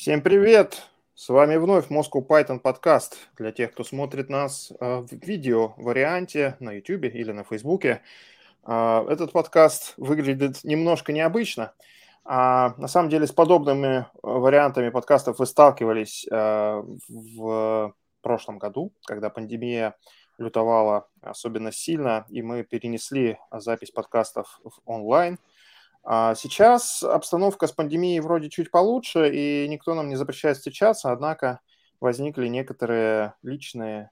Всем привет! С вами вновь Moscow Python подкаст. Для тех, кто смотрит нас э, в видео варианте на YouTube или на Facebook. Э, этот подкаст выглядит немножко необычно. А на самом деле с подобными э, вариантами подкастов вы сталкивались в прошлом году, когда пандемия лютовала особенно сильно, и мы перенесли запись подкастов в онлайн – а сейчас обстановка с пандемией вроде чуть получше, и никто нам не запрещает встречаться, однако возникли некоторые личные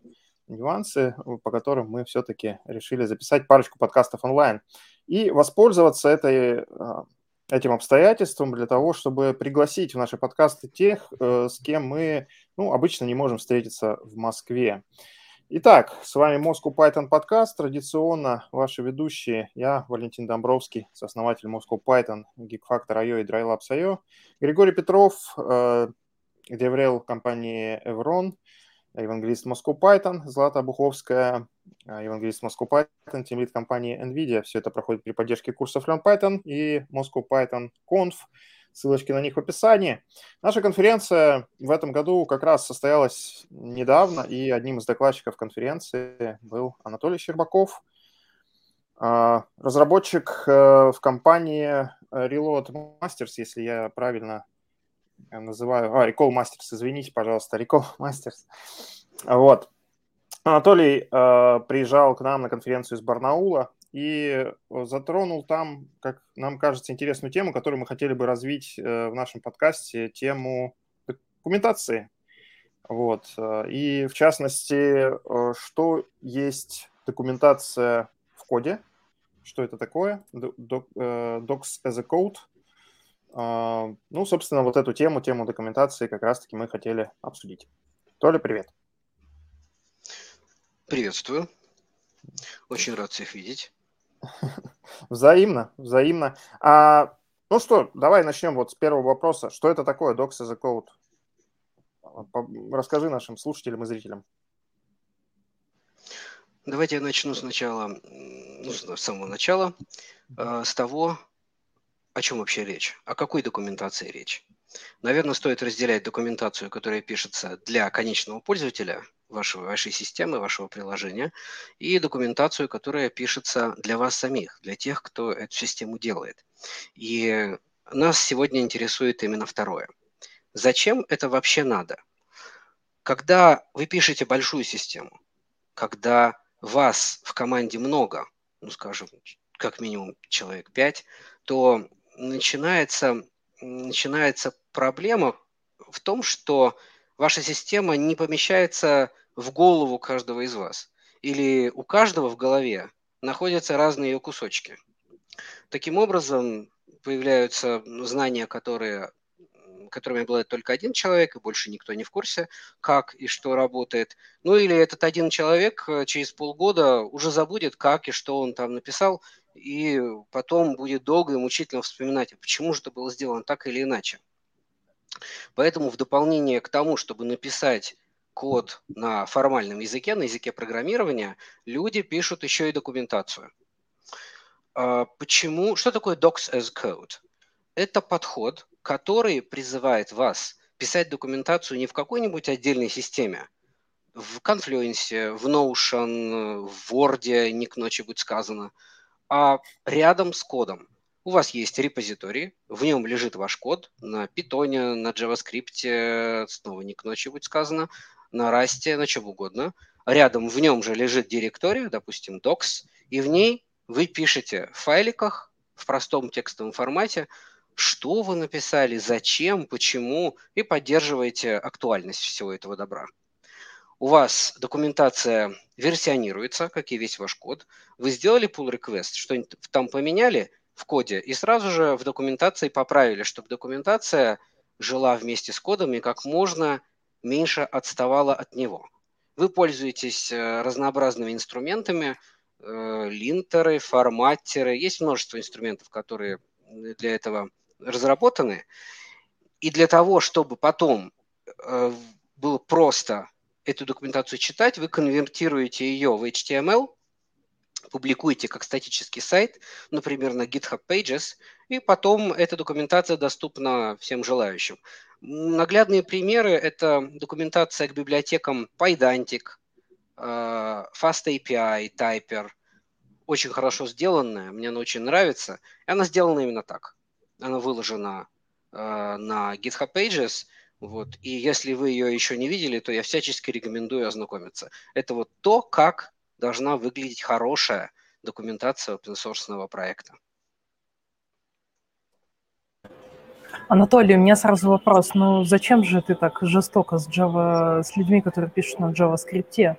нюансы, по которым мы все-таки решили записать парочку подкастов онлайн и воспользоваться этой, а, этим обстоятельством для того, чтобы пригласить в наши подкасты тех, э, с кем мы ну, обычно не можем встретиться в Москве. Итак, с вами Moscow Python подкаст. Традиционно ваши ведущие. Я, Валентин Домбровский, сооснователь Moscow Python, GeekFactor.io и DryLabs.io. Григорий Петров, э, деврел компании Evron, евангелист Moscow Python, Злата Буховская, э, евангелист Moscow Python, тимлит компании NVIDIA. Все это проходит при поддержке курсов Learn Python и Moscow Python Conf – ссылочки на них в описании. Наша конференция в этом году как раз состоялась недавно, и одним из докладчиков конференции был Анатолий Щербаков, а, разработчик э, в компании Reload Masters, если я правильно называю, а, Recall Masters, извините, пожалуйста, Recall Masters. Вот. Анатолий э, приезжал к нам на конференцию из Барнаула, и э, затронул там, как нам кажется, интересную тему, которую мы хотели бы развить э, в нашем подкасте, тему документации. Вот. Э, и в частности, что есть документация в коде, что это такое, Docs as a Code. Ну, собственно, вот эту тему, тему документации как раз-таки мы хотели обсудить. Толя, привет. Приветствую. Очень рад всех видеть. Взаимно, взаимно. А, ну что, давай начнем вот с первого вопроса. Что это такое Docs as a Code? Расскажи нашим слушателям и зрителям. Давайте я начну сначала, ну, с самого начала, э, с того, о чем вообще речь, о какой документации речь. Наверное, стоит разделять документацию, которая пишется для конечного пользователя – вашего, вашей системы, вашего приложения, и документацию, которая пишется для вас самих, для тех, кто эту систему делает. И нас сегодня интересует именно второе. Зачем это вообще надо? Когда вы пишете большую систему, когда вас в команде много, ну, скажем, как минимум человек 5, то начинается, начинается проблема в том, что ваша система не помещается в голову каждого из вас. Или у каждого в голове находятся разные ее кусочки. Таким образом, появляются знания, которые, которыми обладает только один человек, и больше никто не в курсе, как и что работает. Ну или этот один человек э, через полгода уже забудет, как и что он там написал, и потом будет долго и мучительно вспоминать, почему же это было сделано так или иначе. Поэтому в дополнение к тому, чтобы написать код на формальном языке, на языке программирования, люди пишут еще и документацию. А, почему? Что такое Docs as Code? Это подход, который призывает вас писать документацию не в какой-нибудь отдельной системе, в Confluence, в Notion, в Word, не к ночи будет сказано, а рядом с кодом. У вас есть репозиторий, в нем лежит ваш код на Python, на JavaScript, снова не к ночи будет сказано, на Rust, на чем угодно. Рядом в нем же лежит директория, допустим, docs, и в ней вы пишете в файликах в простом текстовом формате, что вы написали, зачем, почему, и поддерживаете актуальность всего этого добра. У вас документация версионируется, как и весь ваш код. Вы сделали pull request, что-нибудь там поменяли, в коде и сразу же в документации поправили, чтобы документация жила вместе с кодом и как можно меньше отставала от него. Вы пользуетесь э, разнообразными инструментами, э, линтеры, форматеры. Есть множество инструментов, которые для этого разработаны. И для того, чтобы потом э, было просто эту документацию читать, вы конвертируете ее в HTML, публикуете как статический сайт, например, на GitHub Pages, и потом эта документация доступна всем желающим. Наглядные примеры – это документация к библиотекам PyDantic, э, FastAPI, Typer. Очень хорошо сделанная, мне она очень нравится. И она сделана именно так. Она выложена э, на GitHub Pages, вот. И если вы ее еще не видели, то я всячески рекомендую ознакомиться. Это вот то, как должна выглядеть хорошая документация open проекта. Анатолий, у меня сразу вопрос. Ну, зачем же ты так жестоко с Java, с людьми, которые пишут на JavaScript?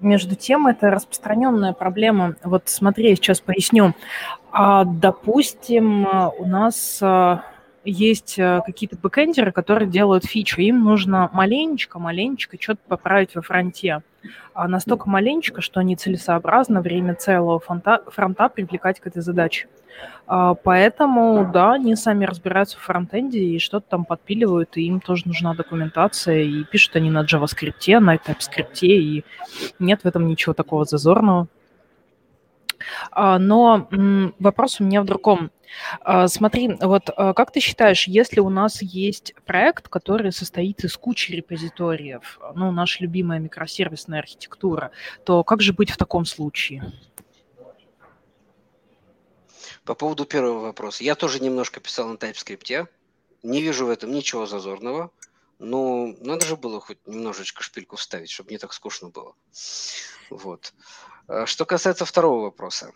Между тем, это распространенная проблема. Вот смотри, сейчас поясню. А, допустим, у нас а, есть э, какие-то бэкэндеры, которые делают фичу. Им нужно маленечко, маленечко что-то поправить во фронте. А настолько маленечко, что нецелесообразно время целого фронта, фронта привлекать к этой задаче. А, поэтому, да, они сами разбираются в фронтенде и что-то там подпиливают, и им тоже нужна документация, и пишут они на JavaScript, на TypeScript, и нет в этом ничего такого зазорного. А, но вопрос у меня в другом. А, смотри, вот а, как ты считаешь, если у нас есть проект, который состоит из кучи репозиториев, ну, наша любимая микросервисная архитектура, то как же быть в таком случае? По поводу первого вопроса. Я тоже немножко писал на TypeScript. Не вижу в этом ничего зазорного. Но надо же было хоть немножечко шпильку вставить, чтобы не так скучно было. Вот. Э, что касается второго вопроса.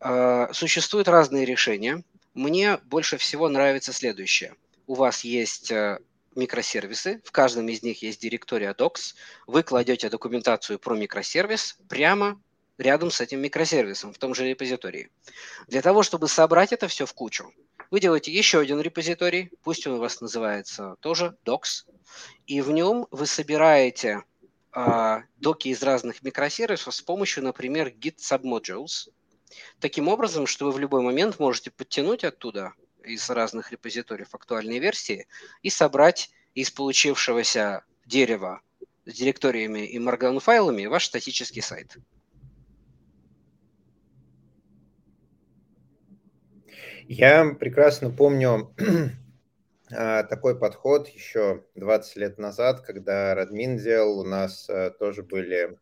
Э, существуют разные решения. Мне больше всего нравится следующее. У вас есть э, микросервисы, в каждом из них есть директория docs. Вы кладете документацию про микросервис прямо рядом с этим микросервисом в том же репозитории. Для того, чтобы собрать это все в кучу, вы делаете еще один репозиторий, пусть он у вас называется тоже docs, и в нем вы собираете доки из разных микросервисов с помощью, например, git submodules. Таким образом, что вы в любой момент можете подтянуть оттуда из разных репозиториев актуальные версии и собрать из получившегося дерева с директориями и markdown файлами ваш статический сайт. Я прекрасно помню А, такой подход еще 20 лет назад, когда Радмин делал, у нас а, тоже были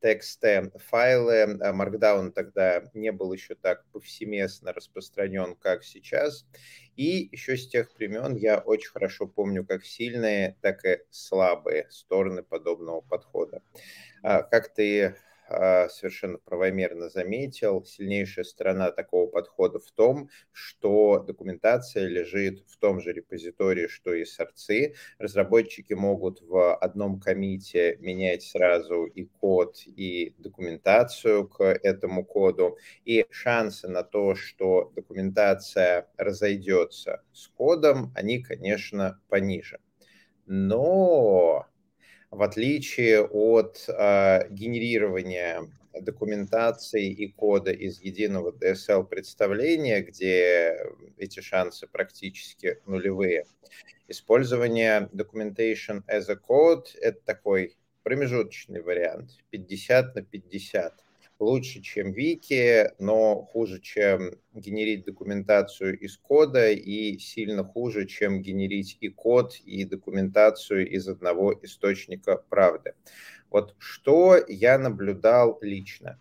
тексты, файлы. А, Markdown тогда не был еще так повсеместно распространен, как сейчас. И еще с тех времен я очень хорошо помню как сильные, так и слабые стороны подобного подхода. Как ты а, совершенно правомерно заметил, сильнейшая сторона такого подхода в том, что документация лежит в том же репозитории, что и сорцы. Разработчики могут в одном комите менять сразу и код, и документацию к этому коду. И шансы на то, что документация разойдется с кодом, они, конечно, пониже. Но в отличие от э, генерирования документации и кода из единого DSL представления, где эти шансы практически нулевые. Использование documentation as a code – это такой промежуточный вариант, 50 на 50 лучше, чем Вики, но хуже, чем генерить документацию из кода и сильно хуже, чем генерить и код, и документацию из одного источника правды. Вот что я наблюдал лично.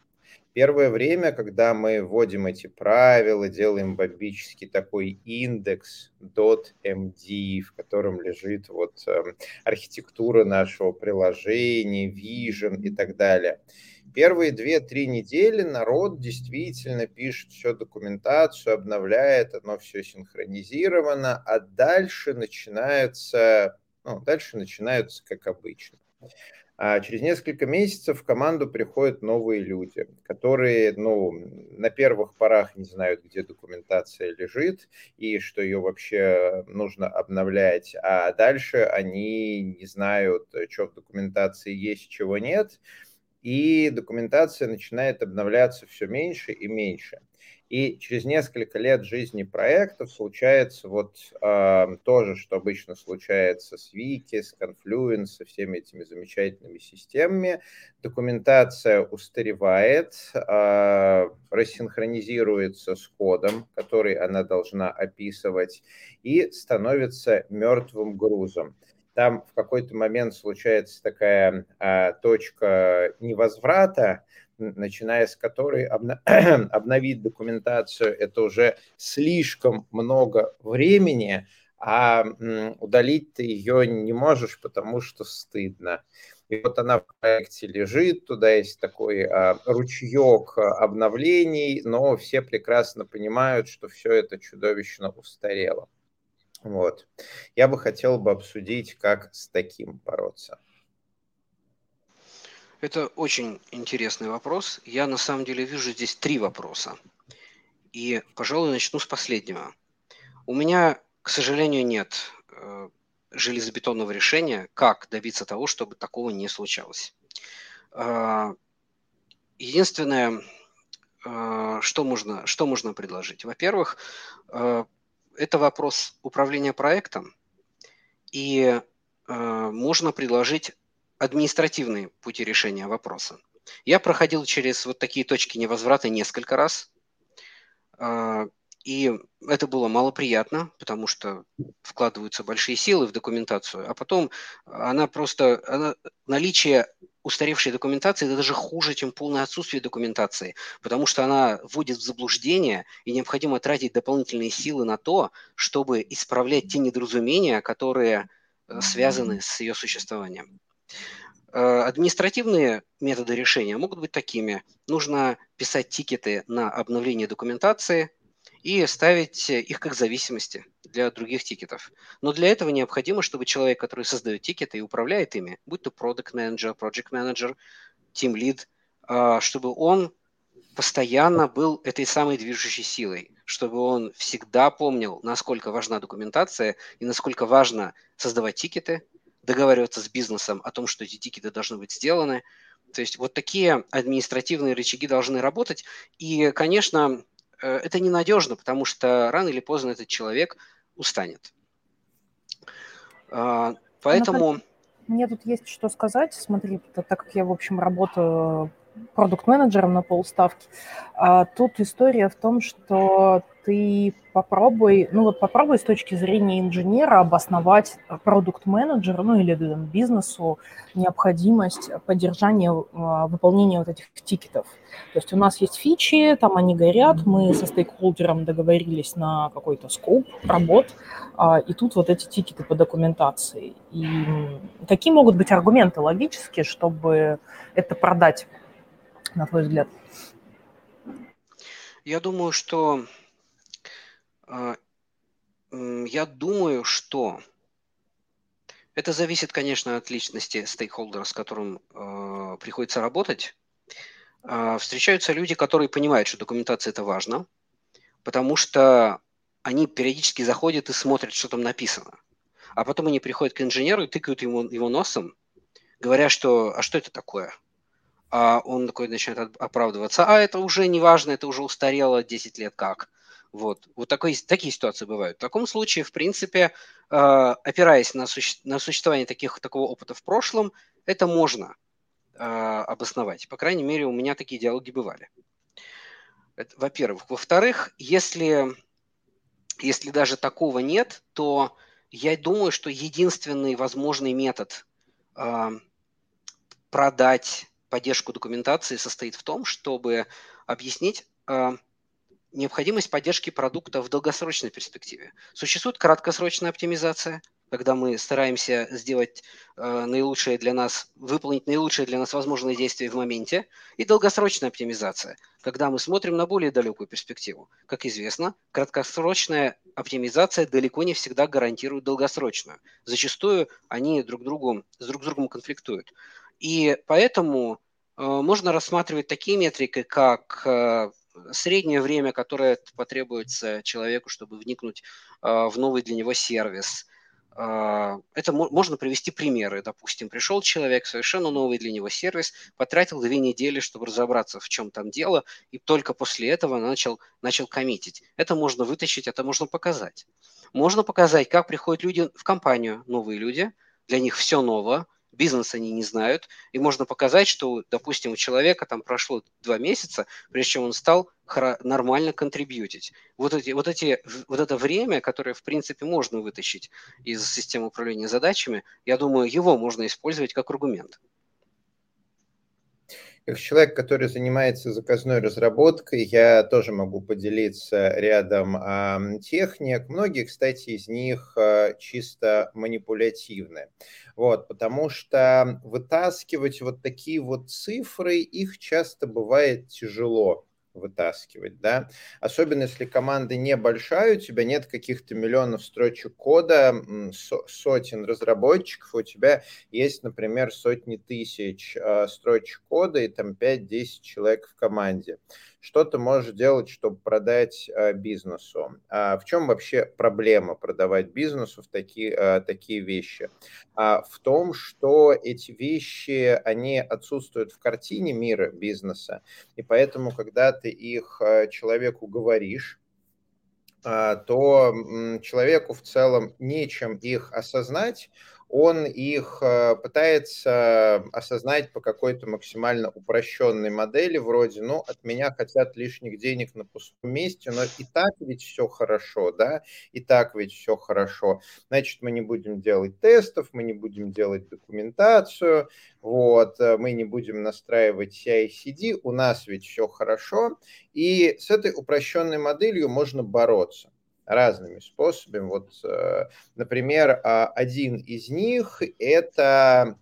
Первое время, когда мы вводим эти правила, делаем бомбический такой индекс .md, в котором лежит вот э, архитектура нашего приложения, vision и так далее – Первые две-три недели народ действительно пишет всю документацию, обновляет, оно все синхронизировано, а дальше начинается, ну, дальше начинается как обычно. А через несколько месяцев в команду приходят новые люди, которые, ну, на первых порах не знают, где документация лежит и что ее вообще нужно обновлять, а дальше они не знают, что в документации есть, чего нет, и документация начинает обновляться все меньше и меньше. И через несколько лет жизни проекта случается вот э, тоже, что обычно случается с Вики, с Confluence, со всеми этими замечательными системами. Документация устаревает, э, рассинхронизируется с кодом, который она должна описывать, и становится мертвым грузом там в какой-то момент случается такая а, точка невозврата, начиная с которой обна- обновить документацию это уже слишком много времени, а удалить ты ее не можешь, потому что стыдно. И вот она в проекте лежит, туда есть такой а, ручеек обновлений, но все прекрасно понимают, что все это чудовищно устарело. Вот. Я бы хотел бы обсудить, как с таким бороться. Это очень интересный вопрос. Я на самом деле вижу здесь три вопроса. И, пожалуй, начну с последнего. У меня, к сожалению, нет э, железобетонного решения, как добиться того, чтобы такого не случалось. Э, единственное, э, что можно, что можно предложить? Во-первых, это вопрос управления проектом, и э, можно предложить административные пути решения вопроса. Я проходил через вот такие точки невозврата несколько раз, э, и это было малоприятно, потому что вкладываются большие силы в документацию, а потом она просто, она, наличие устаревшей документации это даже хуже, чем полное отсутствие документации, потому что она вводит в заблуждение, и необходимо тратить дополнительные силы на то, чтобы исправлять те недоразумения, которые э, связаны с ее существованием. Э, административные методы решения могут быть такими. Нужно писать тикеты на обновление документации – и ставить их как зависимости для других тикетов. Но для этого необходимо, чтобы человек, который создает тикеты и управляет ими, будь то product manager, project manager, team lead, а, чтобы он постоянно был этой самой движущей силой, чтобы он всегда помнил, насколько важна документация и насколько важно создавать тикеты, договариваться с бизнесом о том, что эти тикеты должны быть сделаны. То есть вот такие административные рычаги должны работать. И, конечно, Э, это ненадежно, потому что рано или поздно этот человек устанет. А, поэтому... Мне тут есть что сказать. Смотри, так как я, в общем, работаю продукт-менеджером на полставки. А тут история в том, что ты попробуй, ну вот попробуй с точки зрения инженера обосновать продукт-менеджеру, ну или там, бизнесу необходимость поддержания, а, выполнения вот этих тикетов. То есть у нас есть фичи, там они горят, мы со стейкхолдером договорились на какой-то скоп работ, а, и тут вот эти тикеты по документации. И какие могут быть аргументы логические, чтобы это продать на твой взгляд? Я думаю, что а, я думаю, что это зависит, конечно, от личности стейкхолдера, с которым э, приходится работать. Э, встречаются люди, которые понимают, что документация это важно, потому что они периодически заходят и смотрят, что там написано. А потом они приходят к инженеру и тыкают ему его носом, говоря, что «а что это такое?» А он такой начинает оправдываться, а это уже не важно, это уже устарело 10 лет как. Вот, вот такой, такие ситуации бывают. В таком случае, в принципе, э, опираясь на, суще, на существование таких, такого опыта в прошлом, это можно э, обосновать. По крайней мере, у меня такие диалоги бывали. Это, во-первых. Во-вторых, если, если даже такого нет, то я думаю, что единственный возможный метод э, продать поддержку документации состоит в том, чтобы объяснить э, необходимость поддержки продукта в долгосрочной перспективе. Существует краткосрочная оптимизация, когда мы стараемся сделать э, наилучшее для нас, выполнить наилучшее для нас возможное действие в моменте, и долгосрочная оптимизация, когда мы смотрим на более далекую перспективу. Как известно, краткосрочная оптимизация далеко не всегда гарантирует долгосрочную. Зачастую они друг, другу, с друг с другом конфликтуют. И поэтому Э, можно рассматривать такие метрики, как э, среднее время, которое потребуется человеку, чтобы вникнуть э, в новый для него сервис, это можно привести примеры. Допустим, пришел человек, совершенно новый для него сервис, потратил две недели, чтобы разобраться, в чем там дело, и только после этого начал, начал коммитить. Это можно вытащить, это можно показать. Можно показать, как приходят люди в компанию, новые люди, для них все ново, бизнес они не знают, и можно показать, что, допустим, у человека там прошло два месяца, прежде чем он стал нормально контрибьютить. Вот, эти, вот, эти, вот это время, которое, в принципе, можно вытащить из системы управления задачами, я думаю, его можно использовать как аргумент. Как человек, который занимается заказной разработкой, я тоже могу поделиться рядом э, техник. Многие, кстати, из них э, чисто манипулятивны. Вот, потому что вытаскивать вот такие вот цифры, их часто бывает тяжело вытаскивать, да. Особенно если команда небольшая, у тебя нет каких-то миллионов строчек кода, сотен разработчиков, у тебя есть, например, сотни тысяч а, строчек кода и там 5-10 человек в команде что ты можешь делать, чтобы продать э, бизнесу. А в чем вообще проблема продавать бизнесу в такие, э, такие вещи? А в том, что эти вещи, они отсутствуют в картине мира бизнеса, и поэтому, когда ты их э, человеку говоришь, а, то человеку в целом нечем их осознать, он их э, пытается осознать по какой-то максимально упрощенной модели, вроде, ну, от меня хотят лишних денег на пустом месте, но и так ведь все хорошо, да, и так ведь все хорошо. Значит, мы не будем делать тестов, мы не будем делать документацию, вот, э, мы не будем настраивать CI-CD, у нас ведь все хорошо, и с этой упрощенной моделью можно бороться разными способами. Вот, э, например, а, один из них – это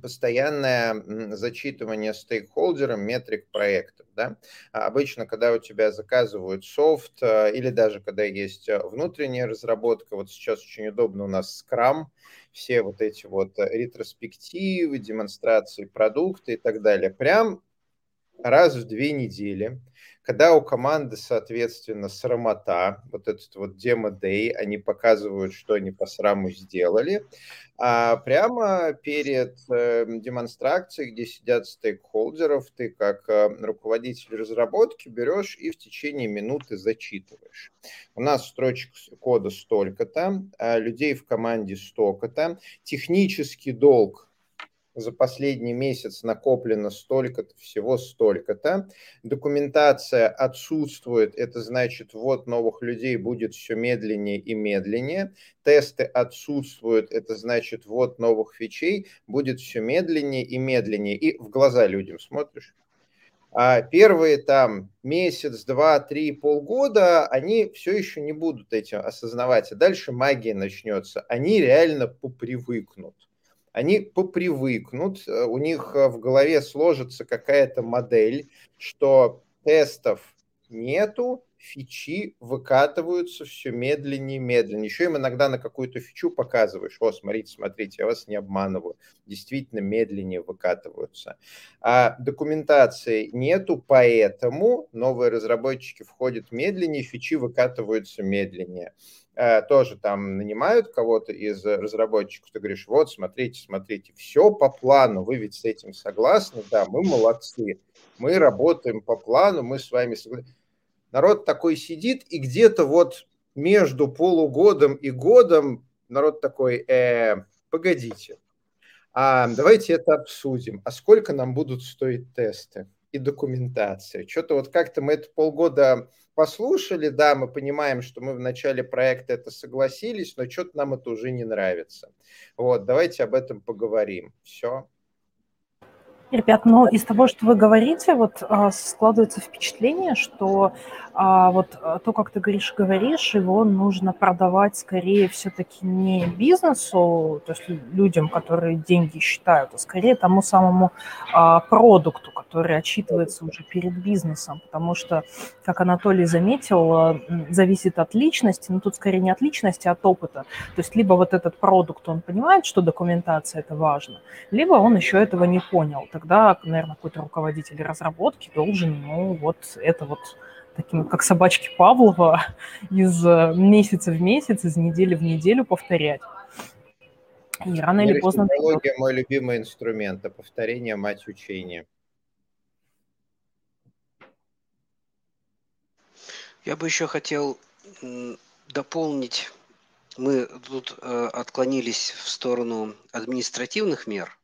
постоянное зачитывание стейкхолдерам метрик проектов. Да? А обычно, когда у тебя заказывают софт, э, или даже когда есть э, внутренняя разработка, вот сейчас очень удобно у нас Scrum, все вот эти вот ретроспективы, демонстрации продукта и так далее, прям раз в две недели – когда у команды, соответственно, срамота, вот этот вот демо-дей, они показывают, что они по сраму сделали, а прямо перед э, демонстрацией, где сидят стейкхолдеров, ты как э, руководитель разработки берешь и в течение минуты зачитываешь. У нас строчек кода столько-то, а людей в команде столько-то, технический долг за последний месяц накоплено столько-то, всего столько-то. Документация отсутствует, это значит, вот новых людей будет все медленнее и медленнее. Тесты отсутствуют, это значит, вот новых фичей будет все медленнее и медленнее. И в глаза людям смотришь. А первые там месяц, два, три, полгода, они все еще не будут этим осознавать. А дальше магия начнется. Они реально попривыкнут они попривыкнут, э, у них э, в голове сложится какая-то модель, что тестов нету, фичи выкатываются все медленнее и медленнее. Еще им иногда на какую-то фичу показываешь, о, смотрите, смотрите, я вас не обманываю, действительно медленнее выкатываются. А документации нету, поэтому новые разработчики входят медленнее, фичи выкатываются медленнее. Э, тоже там нанимают кого-то из разработчиков, ты говоришь, вот, смотрите, смотрите, все по плану, вы ведь с этим согласны, да, мы молодцы, мы работаем по плану, мы с вами согласны. Народ такой сидит, и где-то вот между полугодом и годом народ такой, э, погодите, а давайте это обсудим, а сколько нам будут стоить тесты и документация? Что-то вот как-то мы это полгода послушали, да, мы понимаем, что мы в начале проекта это согласились, но что-то нам это уже не нравится. Вот, давайте об этом поговорим. Все. Ребят, ну из того, что вы говорите, вот а, складывается впечатление, что а вот а, то, как ты говоришь, говоришь, его нужно продавать скорее все-таки не бизнесу, то есть людям, которые деньги считают, а скорее тому самому а, продукту, который отчитывается уже перед бизнесом, потому что, как Анатолий заметил, а, зависит от личности, но тут скорее не от личности, а от опыта. То есть либо вот этот продукт, он понимает, что документация это важно, либо он еще этого не понял. Тогда, наверное, какой-то руководитель разработки должен, ну, вот это вот таким как собачки Павлова, из э, месяца в месяц, из недели в неделю повторять. И рано или поздно... Психология – мой любимый инструмент, а повторение – мать учения. Я бы еще хотел дополнить. Мы тут э, отклонились в сторону административных мер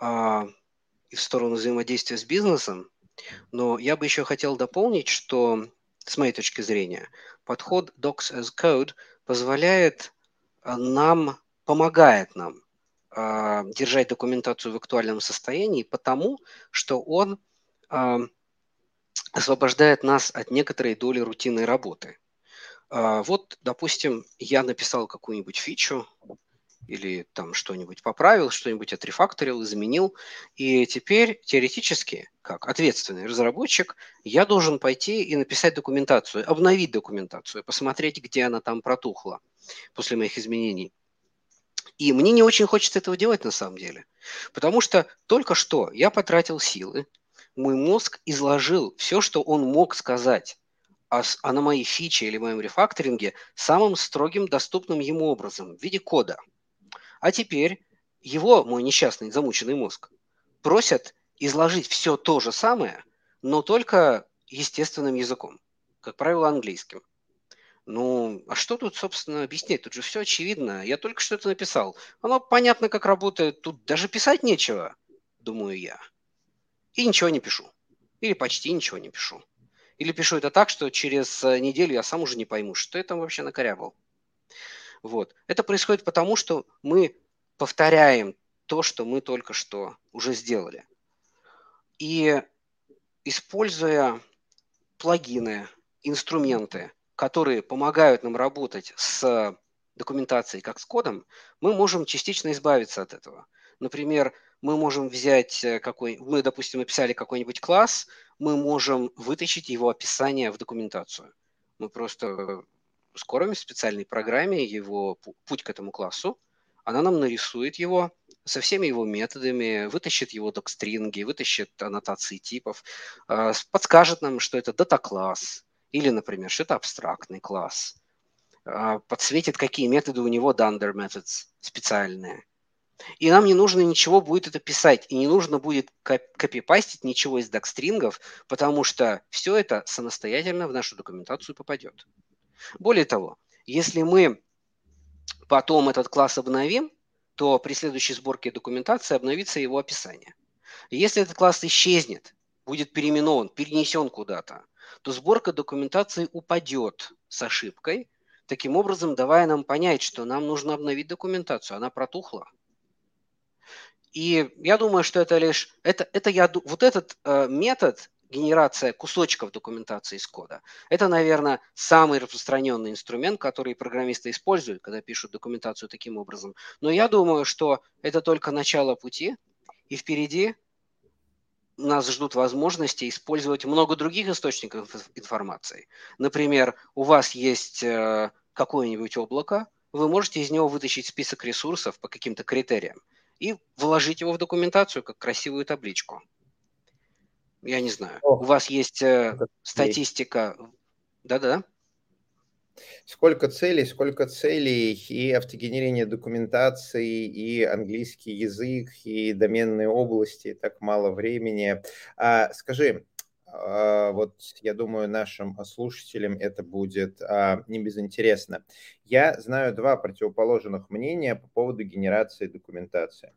э, и в сторону взаимодействия с бизнесом. Но я бы еще хотел дополнить, что, с моей точки зрения, подход Docs as Code позволяет э, нам, помогает нам э, держать документацию в актуальном состоянии, потому что он э, освобождает нас от некоторой доли рутинной работы. А, вот, допустим, я написал какую-нибудь фичу или там что-нибудь поправил, что-нибудь отрефакторил, изменил, и теперь теоретически, как ответственный разработчик, я должен пойти и написать документацию, обновить документацию, посмотреть, где она там протухла после моих изменений. И мне не очень хочется этого делать на самом деле, потому что только что я потратил силы, мой мозг изложил все, что он мог сказать о, о на моей фиче или моем рефакторинге самым строгим доступным ему образом в виде кода. А теперь его, мой несчастный замученный мозг, просят изложить все то же самое, но только естественным языком, как правило, английским. Ну, а что тут, собственно, объяснять? Тут же все очевидно. Я только что это написал. Оно понятно, как работает. Тут даже писать нечего, думаю я и ничего не пишу. Или почти ничего не пишу. Или пишу это так, что через э, неделю я сам уже не пойму, что я там вообще накорябал. Вот. Это происходит потому, что мы повторяем то, что мы только что уже сделали. И используя плагины, инструменты, которые помогают нам работать с документацией как с кодом, мы можем частично избавиться от этого. Например, мы можем взять э, какой, мы, допустим, написали какой-нибудь класс, мы можем вытащить его описание в документацию. Мы просто скормим в специальной программе его путь к этому классу, она нам нарисует его со всеми его методами, вытащит его докстринги, вытащит аннотации типов, а, подскажет нам, что это дата-класс, или, например, что это абстрактный класс, а, подсветит, какие методы у него dunder methods специальные – и нам не нужно ничего будет это писать, и не нужно будет копипастить ничего из докстрингов, потому что все это самостоятельно в нашу документацию попадет. Более того, если мы потом этот класс обновим, то при следующей сборке документации обновится его описание. Если этот класс исчезнет, будет переименован, перенесен куда-то, то сборка документации упадет с ошибкой, таким образом давая нам понять, что нам нужно обновить документацию, она протухла. И я думаю, что это лишь, это, это я, вот этот э, метод генерация кусочков документации из кода. Это, наверное, самый распространенный инструмент, который программисты используют, когда пишут документацию таким образом. Но я думаю, что это только начало пути, и впереди нас ждут возможности использовать много других источников информации. Например, у вас есть э, какое-нибудь облако, вы можете из него вытащить список ресурсов по каким-то критериям и вложить его в документацию как красивую табличку. Я не знаю. О, У вас есть э, статистика. Да-да. Сколько целей, сколько целей, и автогенерение документации, и английский язык, и доменные области, так мало времени. А, скажи, а, вот я думаю, нашим слушателям это будет а, не безинтересно. Я знаю два противоположных мнения по поводу генерации документации.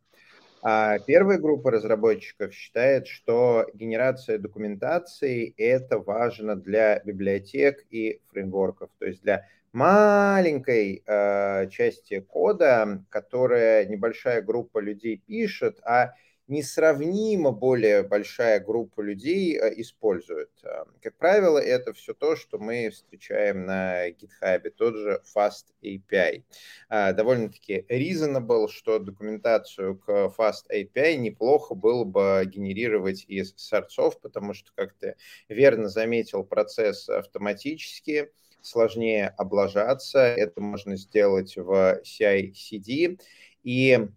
А первая группа разработчиков считает, что генерация документации – это важно для библиотек и фреймворков, то есть для маленькой э, части кода, которая небольшая группа людей пишет, а несравнимо более большая группа людей э, использует. Э, как правило, это все то, что мы встречаем на GitHub, тот же Fast API. Э, довольно-таки reasonable, что документацию к Fast API неплохо было бы генерировать из сорцов, потому что, как ты верно заметил, процесс автоматически, сложнее облажаться, это можно сделать в CI-CD, и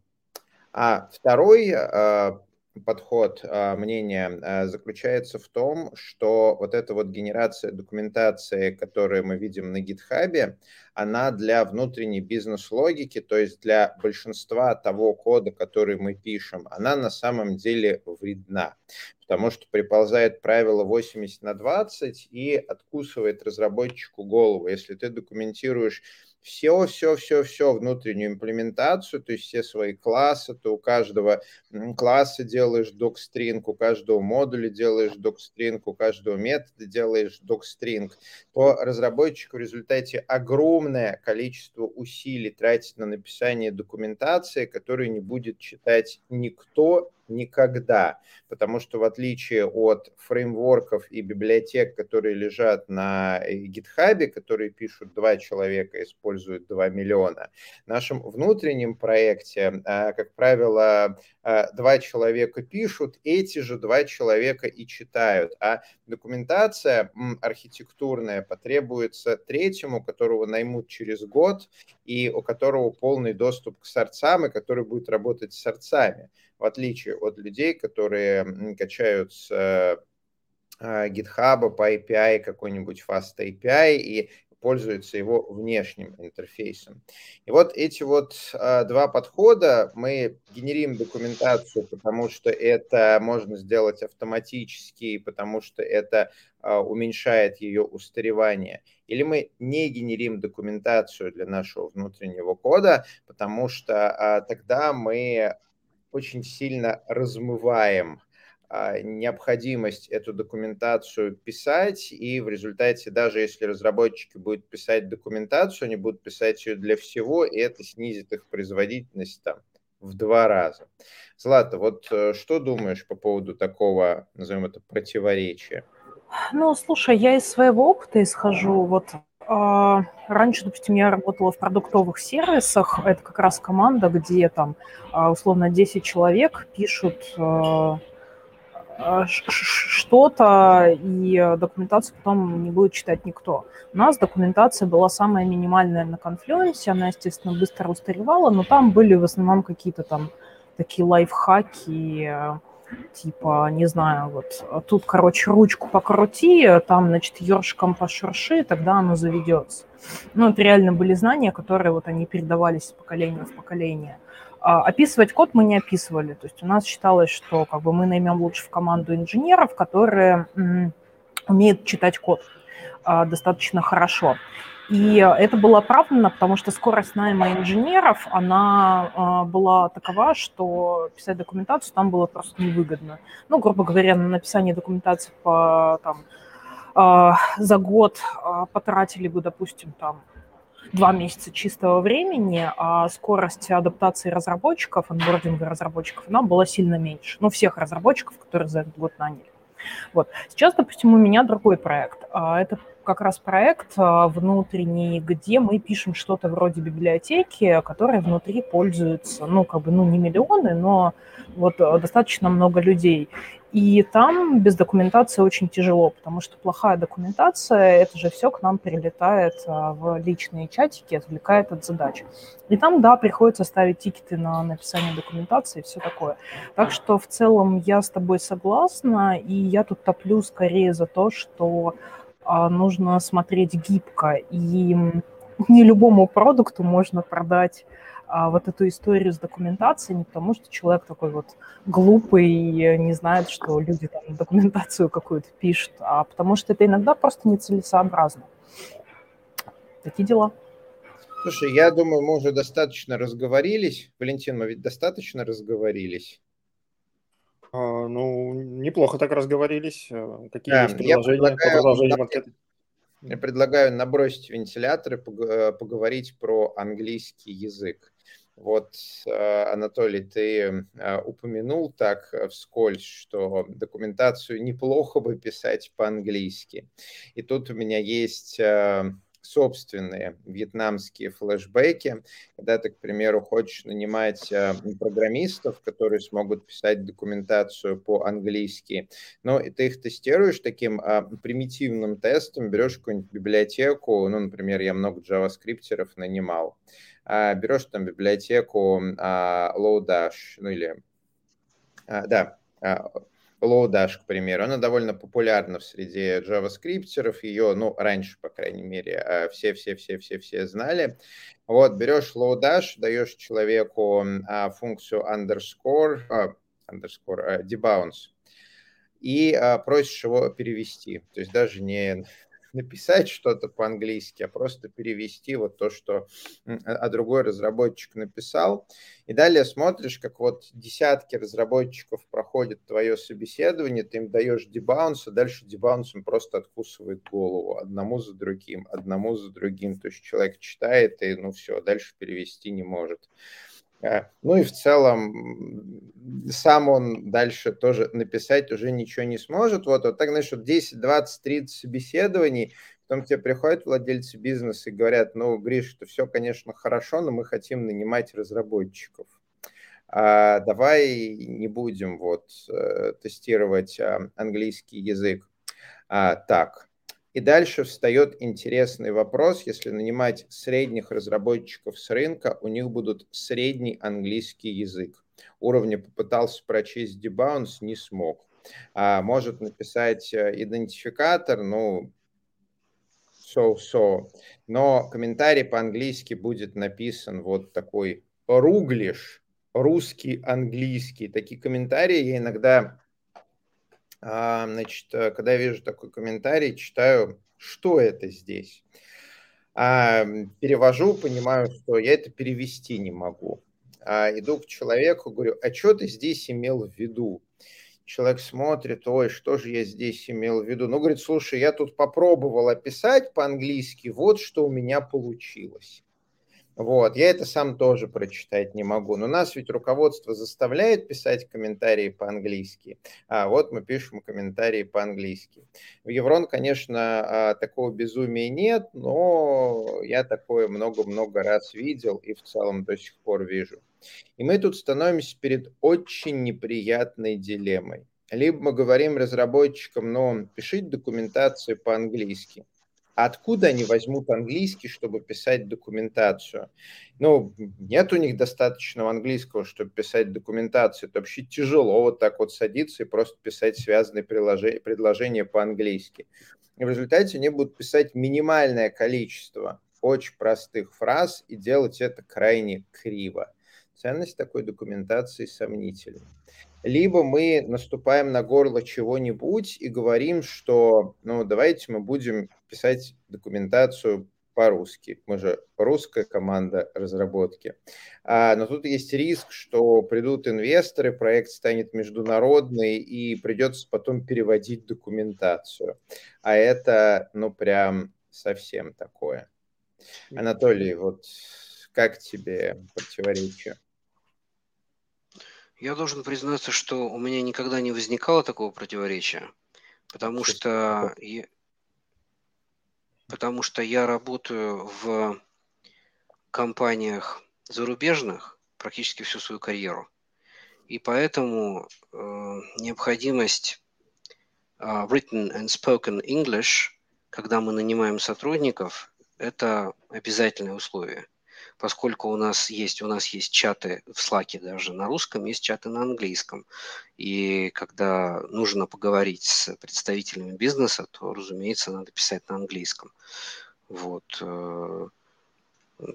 а второй а, подход, а, мнение а, заключается в том, что вот эта вот генерация документации, которую мы видим на GitHub, она для внутренней бизнес-логики, то есть для большинства того кода, который мы пишем, она на самом деле вредна, потому что приползает правило 80 на 20 и откусывает разработчику голову. Если ты документируешь все, все, все, все внутреннюю имплементацию, то есть все свои классы, ты у каждого класса делаешь докстринг, у каждого модуля делаешь докстринг, у каждого метода делаешь докстринг, то разработчик в результате огромное количество усилий тратит на написание документации, которую не будет читать никто никогда, потому что в отличие от фреймворков и библиотек, которые лежат на GitHub, которые пишут два человека, используют 2 миллиона, в нашем внутреннем проекте, а, как правило, а, два человека пишут, эти же два человека и читают, а документация архитектурная потребуется третьему, которого наймут через год, и у которого полный доступ к сорцам, и который будет работать с сорцами в отличие от людей, которые качают с э, GitHub по API какой-нибудь Fast API и пользуются его внешним интерфейсом. И вот эти вот а, два подхода, мы генерим документацию, потому что это можно сделать автоматически, потому что это а, уменьшает ее устаревание. Или мы не генерим документацию для нашего внутреннего кода, потому что а, тогда мы очень сильно размываем а, необходимость эту документацию писать, и в результате, даже если разработчики будут писать документацию, они будут писать ее для всего, и это снизит их производительность там в два раза. Злата, вот э, что думаешь по поводу такого, назовем это, противоречия? Ну, слушай, я из своего опыта исхожу. Вот раньше, допустим, я работала в продуктовых сервисах. Это как раз команда, где там а, условно 10 человек пишут а, что-то, и документацию потом не будет читать никто. У нас документация была самая минимальная на конфлюенсе, она, естественно, быстро устаревала, но там были в основном какие-то там такие лайфхаки, типа, не знаю, вот тут, короче, ручку покрути, там, значит, ёршиком пошурши, тогда оно заведется. Ну, это реально были знания, которые вот они передавались из поколения в поколение. А, описывать код мы не описывали, то есть у нас считалось, что как бы мы наймем лучше в команду инженеров, которые умеют читать код а, достаточно хорошо. И это было оправдано, потому что скорость найма инженеров, она э, была такова, что писать документацию там было просто невыгодно. Ну, грубо говоря, на написание документации по, там, э, за год э, потратили бы, допустим, там, два месяца чистого времени, а скорость адаптации разработчиков, анбординга разработчиков, она была сильно меньше. Ну, всех разработчиков, которые за этот год наняли. Вот. Сейчас, допустим, у меня другой проект. Это как раз проект а, внутренний, где мы пишем что-то вроде библиотеки, которая внутри пользуется, ну, как бы, ну, не миллионы, но вот а, достаточно много людей. И там без документации очень тяжело, потому что плохая документация, это же все к нам прилетает а, в личные чатики, отвлекает от задач. И там, да, приходится ставить тикеты на написание документации и все такое. Так что в целом я с тобой согласна, и я тут топлю скорее за то, что нужно смотреть гибко, и не любому продукту можно продать а, вот эту историю с документацией, не потому что человек такой вот глупый и не знает, что люди там документацию какую-то пишут, а потому что это иногда просто нецелесообразно. Такие дела. Слушай, я думаю, мы уже достаточно разговорились. Валентин, мы ведь достаточно разговорились. А, ну, неплохо так разговорились. Э, какие да, есть предложения по продолжению анкеты? Я предлагаю набросить вентиляторы, э, поговорить про английский язык. Вот, э, Анатолий, ты упомянул так вскользь, что документацию неплохо бы писать по-английски. И тут у меня есть собственные вьетнамские флешбеки, когда ты, к примеру, хочешь нанимать э, программистов, которые смогут писать документацию по-английски, но и ты их тестируешь таким а, примитивным тестом, берешь какую-нибудь библиотеку, ну, например, я много джаваскриптеров нанимал, а, берешь там библиотеку а, Lodash, ну или, а, да, Lodash, к примеру, она довольно популярна в среде JavaScript, ее, ну, раньше, по крайней мере, все-все-все-все-все знали. Вот, берешь Lodash, даешь человеку а, функцию underscore, а, underscore, а, debounce, и а, просишь его перевести. То есть даже не написать что-то по-английски, а просто перевести вот то, что а, а другой разработчик написал. И далее смотришь, как вот десятки разработчиков проходят твое собеседование, ты им даешь дебаунс, а дальше дебаунсом просто откусывает голову одному за другим, одному за другим. То есть человек читает и, ну все, дальше перевести не может. Э, ну и в целом сам он дальше тоже написать уже ничего не сможет. Вот, вот так, вот 10, 20, 30 собеседований, потом тебе приходят владельцы бизнеса и говорят, ну, Гриш, это все, конечно, хорошо, но мы хотим нанимать разработчиков. А давай не будем вот э, тестировать а, английский язык. А, так, и дальше встает интересный вопрос, если нанимать средних разработчиков с рынка, у них будут средний английский язык. Уровня попытался прочесть debounce, не смог. А может написать э, идентификатор, ну, so-so. Но комментарий по-английски будет написан вот такой руглиш, русский, английский. Такие комментарии я иногда значит, э, когда я вижу такой комментарий, читаю, что это здесь. А, перевожу, понимаю, что я это перевести не могу. А, иду к человеку, говорю, а что ты здесь имел в виду? Человек смотрит, ой, что же я здесь имел в виду? Ну, говорит, слушай, я тут попробовал описать по-английски, вот что у меня получилось. Вот, я это сам тоже прочитать не могу. Но нас ведь руководство заставляет писать комментарии по-английски. А вот мы пишем комментарии по-английски. В Еврон, конечно, а, такого безумия нет, но я такое много-много раз видел и в целом до сих пор вижу. И мы тут становимся перед очень неприятной дилеммой. Либо мы говорим разработчикам, ну, пишите документацию по-английски откуда они возьмут английский, чтобы писать документацию? Ну, нет у них достаточного английского, чтобы писать документацию. Это вообще тяжело вот так вот садиться и просто писать связанные предложения по-английски. И в результате они будут писать минимальное количество очень простых фраз и делать это крайне криво. Ценность такой документации сомнительна либо мы наступаем на горло чего-нибудь и говорим, что, ну, давайте мы будем писать документацию по-русски. Мы же русская команда разработки. А, но тут есть риск, что придут инвесторы, проект станет международный, и придется потом переводить документацию. А это, ну, прям совсем такое. Анатолий, вот как тебе противоречие? Я должен признаться, что у меня никогда не возникало такого противоречия, потому что я, потому что я работаю в компаниях зарубежных практически всю свою карьеру. И поэтому э, необходимость э, written and spoken English, когда мы нанимаем сотрудников, это обязательное условие поскольку у нас есть, у нас есть чаты в Slack даже на русском, есть чаты на английском. И когда нужно поговорить с представителями бизнеса, то, разумеется, надо писать на английском. Вот. Э,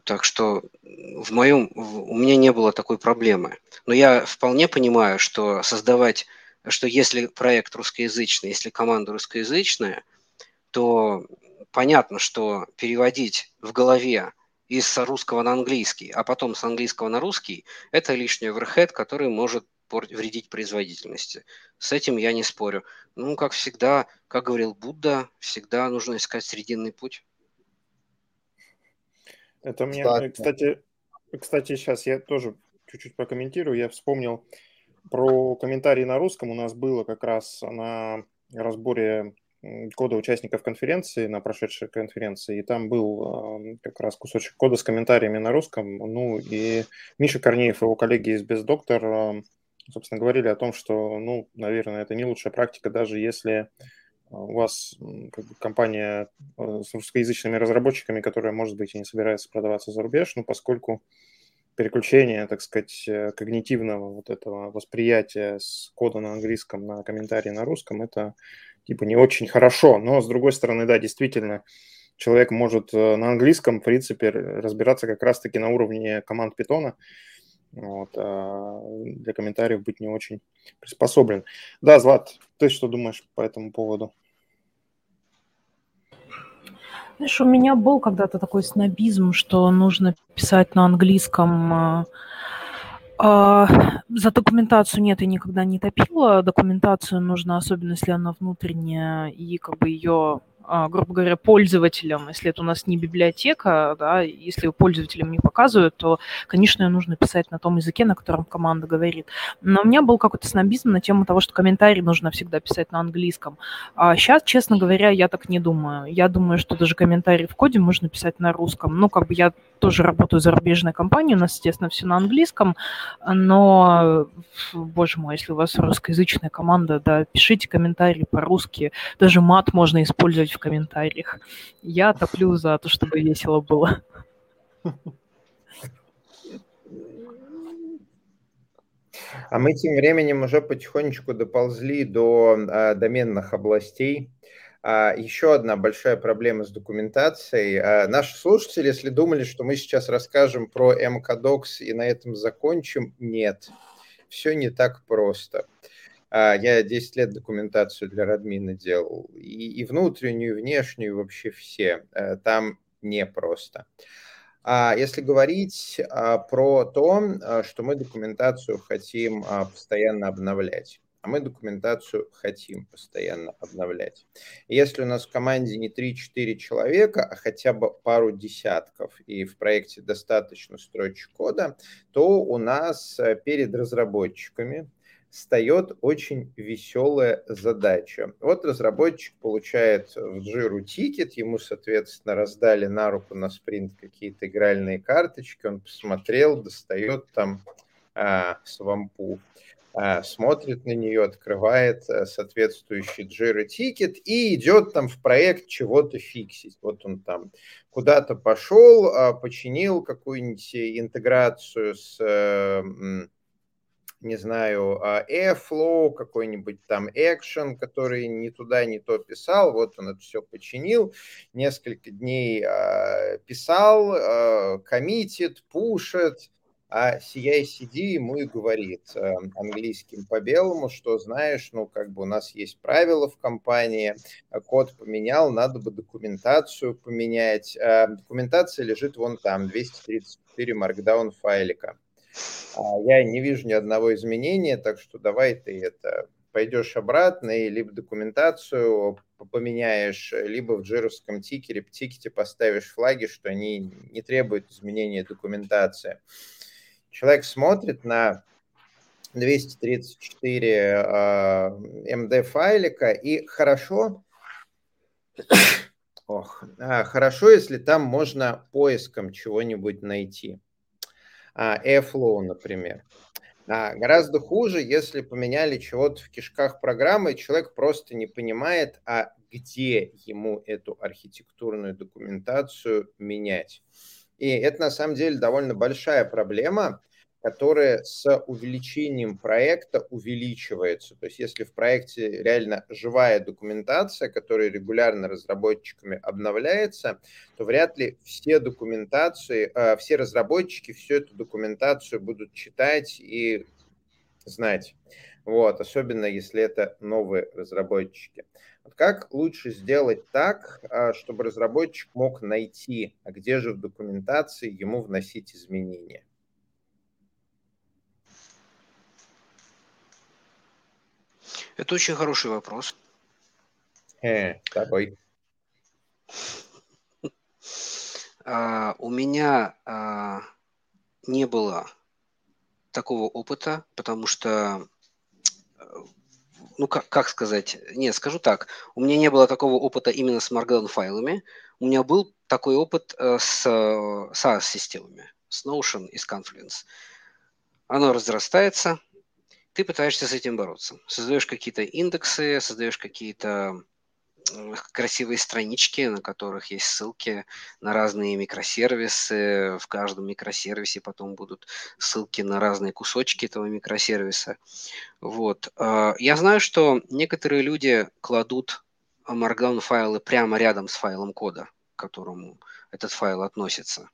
так что в моем, у меня не было такой проблемы. Но я вполне понимаю, что создавать, что если проект русскоязычный, если команда русскоязычная, то понятно, что переводить в голове из русского на английский, а потом с английского на русский, это лишний оверхед, который может вредить производительности. С этим я не спорю. Ну, как всегда, как говорил Будда, всегда нужно искать срединный путь. Это мне, кстати, кстати, сейчас я тоже чуть-чуть прокомментирую. Я вспомнил про комментарии на русском. У нас было как раз на разборе кода участников конференции, на прошедшей конференции, и там был как раз кусочек кода с комментариями на русском. Ну и Миша Корнеев и его коллеги из Бездоктор, собственно, говорили о том, что, ну, наверное, это не лучшая практика, даже если у вас как бы, компания с русскоязычными разработчиками, которая, может быть, и не собирается продаваться за рубеж, ну, поскольку переключение, так сказать, э, когнитивного вот этого восприятия с кода на английском на комментарии на русском, это типа не очень хорошо. Но, с другой стороны, да, действительно, человек может э, на английском, в принципе, разбираться как раз-таки на уровне команд питона, вот, а для комментариев быть не очень приспособлен. Да, Злат, ты что думаешь по этому поводу? Знаешь, у меня был когда-то такой снобизм, что нужно писать на английском. А, за документацию нет, я никогда не топила. Документацию нужно, особенно если она внутренняя, и как бы ее грубо говоря, пользователям, если это у нас не библиотека, да, если пользователям не показывают, то, конечно, нужно писать на том языке, на котором команда говорит. Но у меня был какой-то снобизм на тему того, что комментарии нужно всегда писать на английском. А сейчас, честно говоря, я так не думаю. Я думаю, что даже комментарии в коде можно писать на русском. Ну, как бы я тоже работаю в зарубежной компании, у нас, естественно, все на английском, но, боже мой, если у вас русскоязычная команда, да, пишите комментарии по-русски, даже мат можно использовать в комментариях. Я топлю за то, чтобы весело было. А мы тем временем уже потихонечку доползли до э, доменных областей. А, еще одна большая проблема с документацией. А, наши слушатели, если думали, что мы сейчас расскажем про МКДокс и на этом закончим, нет. Все не так просто. Я 10 лет документацию для Радмина делал. И, и внутреннюю, и внешнюю, вообще все. Э, там непросто. А если говорить а, про то, а, что мы документацию хотим а, постоянно обновлять, а мы документацию хотим постоянно обновлять. Если у нас в команде не 3-4 человека, а хотя бы пару десятков, и в проекте достаточно строчек кода, то у нас э, перед разработчиками встает очень веселая задача. Вот разработчик получает в Jira тикет, ему, соответственно, раздали на руку на спринт какие-то игральные карточки, он посмотрел, достает там а, свампу, а, смотрит на нее, открывает а, соответствующий Jira тикет и идет там в проект чего-то фиксить. Вот он там куда-то пошел, а, починил какую-нибудь интеграцию с э, не знаю, а, Airflow, какой-нибудь там Action, который ни туда, ни то писал, вот он это все починил, несколько дней э, писал, коммитит, пушит, а CI-CD ему и говорит английским по белому, что знаешь, ну как бы у нас есть правила в компании, код поменял, надо бы документацию поменять. Документация лежит вон там, 234 markdown файлика. А, я не вижу ни одного изменения, так что давай ты это пойдешь обратно и либо документацию поменяешь, либо в джировском тикере, в тикете поставишь флаги, что они не требуют изменения документации. Человек смотрит на 234 э, MD файлика и хорошо, ох, а, хорошо, если там можно поиском чего-нибудь найти. Airflow, например. А гораздо хуже, если поменяли чего-то в кишках программы, и человек просто не понимает, а где ему эту архитектурную документацию менять. И это на самом деле довольно большая проблема, которая с увеличением проекта увеличивается. То есть если в проекте реально живая документация, которая регулярно разработчиками обновляется, то вряд ли все документации, э, все разработчики всю эту документацию будут читать и знать. Вот, особенно если это новые разработчики. Как лучше сделать так, э, чтобы разработчик мог найти, а где же в документации ему вносить изменения? Это очень хороший вопрос. Э, какой? А, у меня а, не было такого опыта, потому что, ну как, как сказать, нет, скажу так, у меня не было такого опыта именно с Markdown файлами, у меня был такой опыт э, с SaaS-системами, с Notion и с Confluence. Оно разрастается, ты пытаешься с этим бороться. Создаешь какие-то индексы, создаешь какие-то красивые странички, на которых есть ссылки на разные микросервисы. В каждом микросервисе потом будут ссылки на разные кусочки этого микросервиса. Вот. А, я знаю, что некоторые люди кладут Markdown файлы прямо рядом с файлом кода, к которому этот файл относится.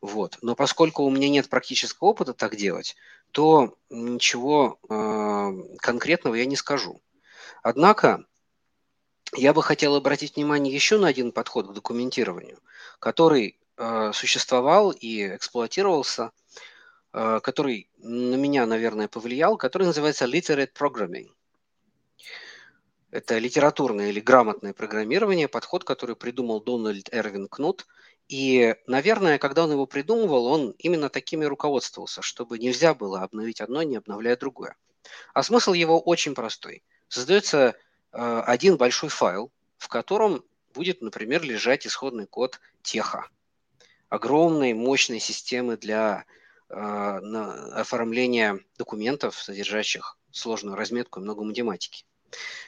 Вот. Но поскольку у меня нет практического опыта так делать, то ничего э, конкретного я не скажу. Однако я бы хотел обратить внимание еще на один подход к документированию, который э, существовал и эксплуатировался, э, который на меня, наверное, повлиял, который называется literate programming. Это литературное или грамотное программирование, подход, который придумал Дональд Эрвин Кнут. И, наверное, когда он его придумывал, он именно такими руководствовался, чтобы нельзя было обновить одно, не обновляя другое. А смысл его очень простой. Создается Э, один большой файл, в котором будет, например, лежать исходный код теха, огромной мощной системы для э, оформления документов, содержащих сложную разметку и много математики.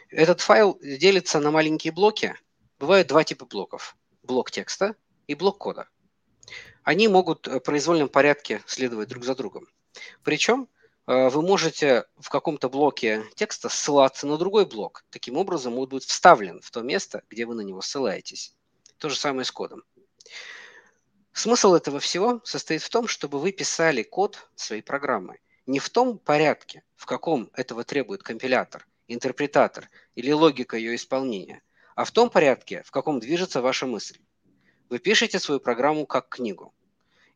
Этот файл делится на маленькие блоки. Бывают два типа блоков. Блок текста и блок кода. Они могут в произвольном порядке следовать друг за другом. Причем Э, вы можете в каком-то блоке текста ссылаться на другой блок. Таким образом, он будет вставлен в то место, где вы на него ссылаетесь. То же самое с кодом. Смысл этого всего состоит в том, чтобы вы писали код своей программы не в том порядке, в каком этого требует компилятор, интерпретатор или логика ее исполнения, а в том порядке, в каком движется ваша мысль. Вы пишете свою программу как книгу.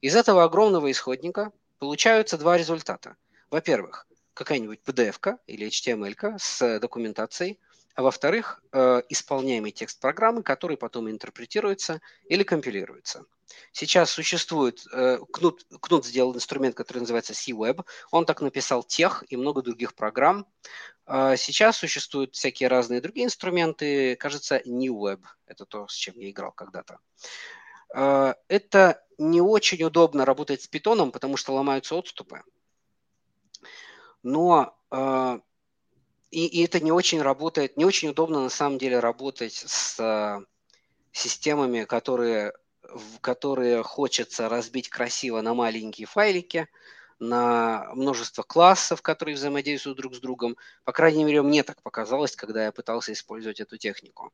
Из этого огромного исходника получаются два результата – во-первых, какая-нибудь PDF или HTML с документацией, а во-вторых, э, исполняемый текст программы, который потом интерпретируется или компилируется. Сейчас существует, э, Кнут, Кнут сделал инструмент, который называется C-Web, он так написал тех и много других программ. А сейчас существуют всякие разные другие инструменты, кажется, New Web, это то, с чем я играл когда-то. Э, это не очень удобно работать с питоном, потому что ломаются отступы но э, и, и это не очень работает, не очень удобно на самом деле работать с э, системами, которые, которые хочется разбить красиво на маленькие файлики, на множество классов, которые взаимодействуют друг с другом. По крайней мере, мне так показалось, когда я пытался использовать эту технику.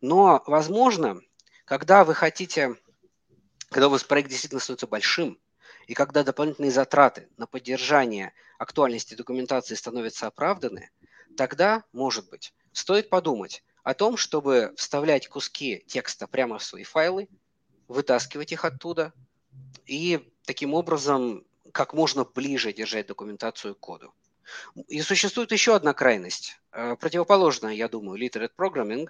Но, возможно, когда вы хотите, когда у вас проект действительно становится большим, и когда дополнительные затраты на поддержание актуальности документации становятся оправданы, тогда, может быть, стоит подумать о том, чтобы вставлять куски текста прямо в свои файлы, вытаскивать их оттуда и таким образом как можно ближе держать документацию к коду. И существует еще одна крайность, э, противоположная, я думаю, literate programming.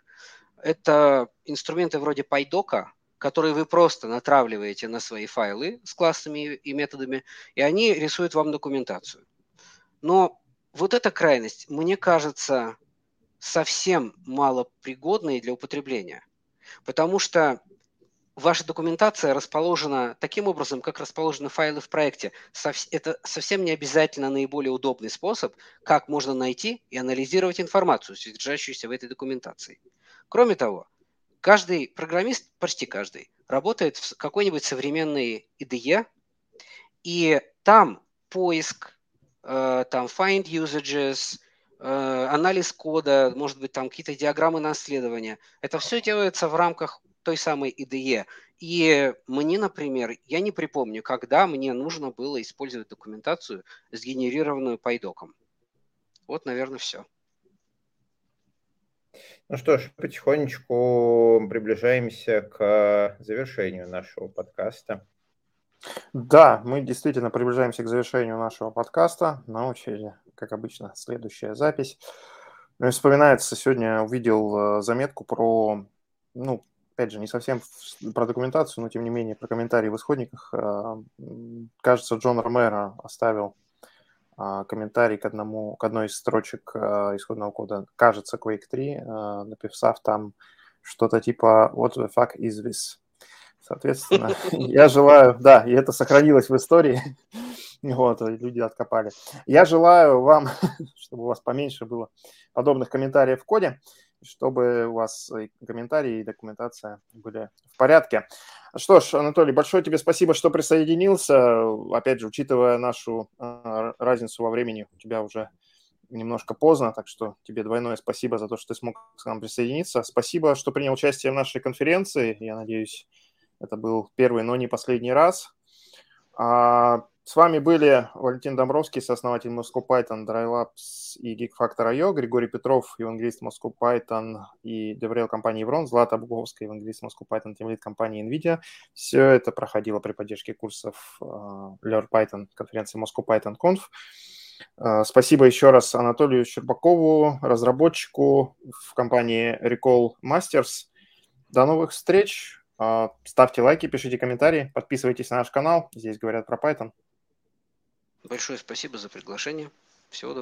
Это инструменты вроде PyDoc, которые вы просто натравливаете на свои файлы с классами и методами, и они рисуют вам документацию. Но вот эта крайность, мне кажется, совсем малопригодной для употребления, потому что ваша документация расположена таким образом, как расположены файлы в проекте. Это совсем не обязательно наиболее удобный способ, как можно найти и анализировать информацию, содержащуюся в этой документации. Кроме того, Каждый программист, почти каждый, работает в какой-нибудь современной IDE, и там поиск, там find usages, э, анализ кода, может быть, там какие-то диаграммы наследования. Это все делается в рамках той самой IDE. И мне, например, я не припомню, когда мне нужно было использовать документацию, сгенерированную PyDoc. Вот, наверное, все. Ну что ж, потихонечку приближаемся к завершению нашего подкаста. Да, мы действительно приближаемся к завершению нашего подкаста. На очереди, как обычно, следующая запись. Ну, вспоминается, сегодня увидел э, заметку про, ну, опять же, не совсем про документацию, но тем не менее про комментарии в исходниках. Э, кажется, Джон Ромеро оставил а, комментарий к, одному, к одной из строчек а, исходного кода, кажется, Quake 3, а, написав там что-то типа «What the fuck is this?» Соответственно, я желаю, да, и это сохранилось в истории, вот, люди откопали. Я желаю вам, чтобы у вас поменьше было подобных комментариев в коде. чтобы у вас и комментарии и документация были в порядке. Что ж, Анатолий, большое тебе спасибо, что присоединился. Опять же, учитывая нашу э, разницу во времени, у тебя уже немножко поздно, так что тебе двойное спасибо за то, что ты смог к нам присоединиться. Спасибо, что принял участие в нашей конференции. Я надеюсь, это был первый, но не последний раз. А, с вами были Валентин Домбровский, сооснователь Moscow Python, DryLabs и GeekFactor.io, Григорий Петров, евангелист Moscow Python и DevRel компании Evron, Злата Буговская, евангелист Moscow Python, тимлит компании NVIDIA. Все это проходило при поддержке курсов uh, Learn Python конференции Moscow Python Conf. Uh, спасибо еще раз Анатолию Щербакову, разработчику в компании Recall Masters. До новых встреч. А, ставьте лайки, пишите комментарии, подписывайтесь на наш канал. Здесь говорят про Python. Большое спасибо за приглашение. Всего доброго.